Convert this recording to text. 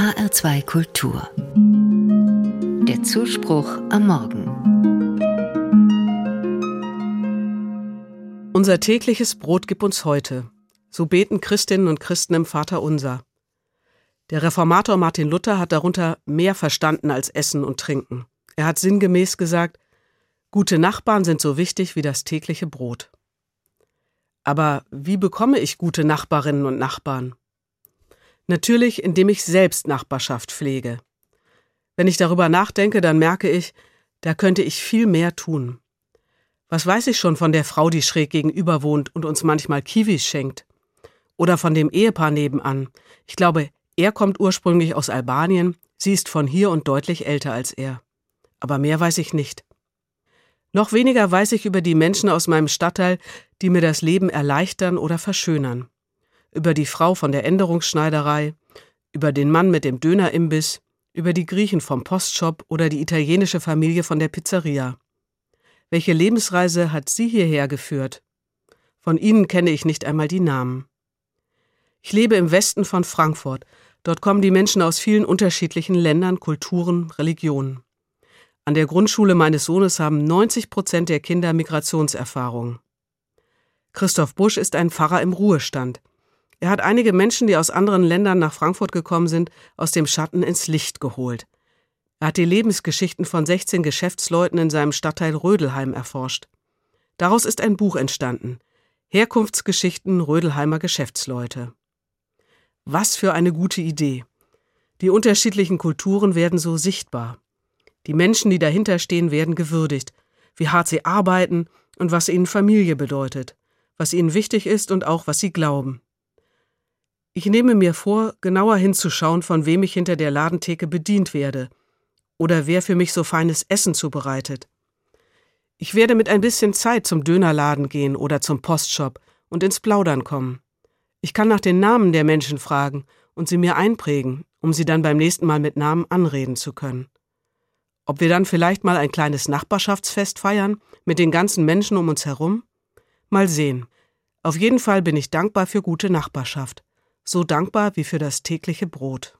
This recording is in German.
HR2 Kultur. Der Zuspruch am Morgen. Unser tägliches Brot gib uns heute. So beten Christinnen und Christen im Vater unser. Der Reformator Martin Luther hat darunter mehr verstanden als Essen und Trinken. Er hat sinngemäß gesagt, gute Nachbarn sind so wichtig wie das tägliche Brot. Aber wie bekomme ich gute Nachbarinnen und Nachbarn? Natürlich, indem ich selbst Nachbarschaft pflege. Wenn ich darüber nachdenke, dann merke ich, da könnte ich viel mehr tun. Was weiß ich schon von der Frau, die schräg gegenüber wohnt und uns manchmal Kiwis schenkt? Oder von dem Ehepaar nebenan. Ich glaube, er kommt ursprünglich aus Albanien, sie ist von hier und deutlich älter als er. Aber mehr weiß ich nicht. Noch weniger weiß ich über die Menschen aus meinem Stadtteil, die mir das Leben erleichtern oder verschönern über die Frau von der Änderungsschneiderei, über den Mann mit dem Dönerimbiss, über die Griechen vom Postshop oder die italienische Familie von der Pizzeria. Welche Lebensreise hat sie hierher geführt? Von ihnen kenne ich nicht einmal die Namen. Ich lebe im Westen von Frankfurt. Dort kommen die Menschen aus vielen unterschiedlichen Ländern, Kulturen, Religionen. An der Grundschule meines Sohnes haben 90 Prozent der Kinder Migrationserfahrung. Christoph Busch ist ein Pfarrer im Ruhestand. Er hat einige Menschen, die aus anderen Ländern nach Frankfurt gekommen sind, aus dem Schatten ins Licht geholt. Er hat die Lebensgeschichten von 16 Geschäftsleuten in seinem Stadtteil Rödelheim erforscht. Daraus ist ein Buch entstanden. Herkunftsgeschichten Rödelheimer Geschäftsleute. Was für eine gute Idee. Die unterschiedlichen Kulturen werden so sichtbar. Die Menschen, die dahinter stehen, werden gewürdigt, wie hart sie arbeiten und was ihnen Familie bedeutet, was ihnen wichtig ist und auch was sie glauben. Ich nehme mir vor, genauer hinzuschauen, von wem ich hinter der Ladentheke bedient werde oder wer für mich so feines Essen zubereitet. Ich werde mit ein bisschen Zeit zum Dönerladen gehen oder zum Postshop und ins Plaudern kommen. Ich kann nach den Namen der Menschen fragen und sie mir einprägen, um sie dann beim nächsten Mal mit Namen anreden zu können. Ob wir dann vielleicht mal ein kleines Nachbarschaftsfest feiern mit den ganzen Menschen um uns herum? Mal sehen. Auf jeden Fall bin ich dankbar für gute Nachbarschaft so dankbar wie für das tägliche Brot.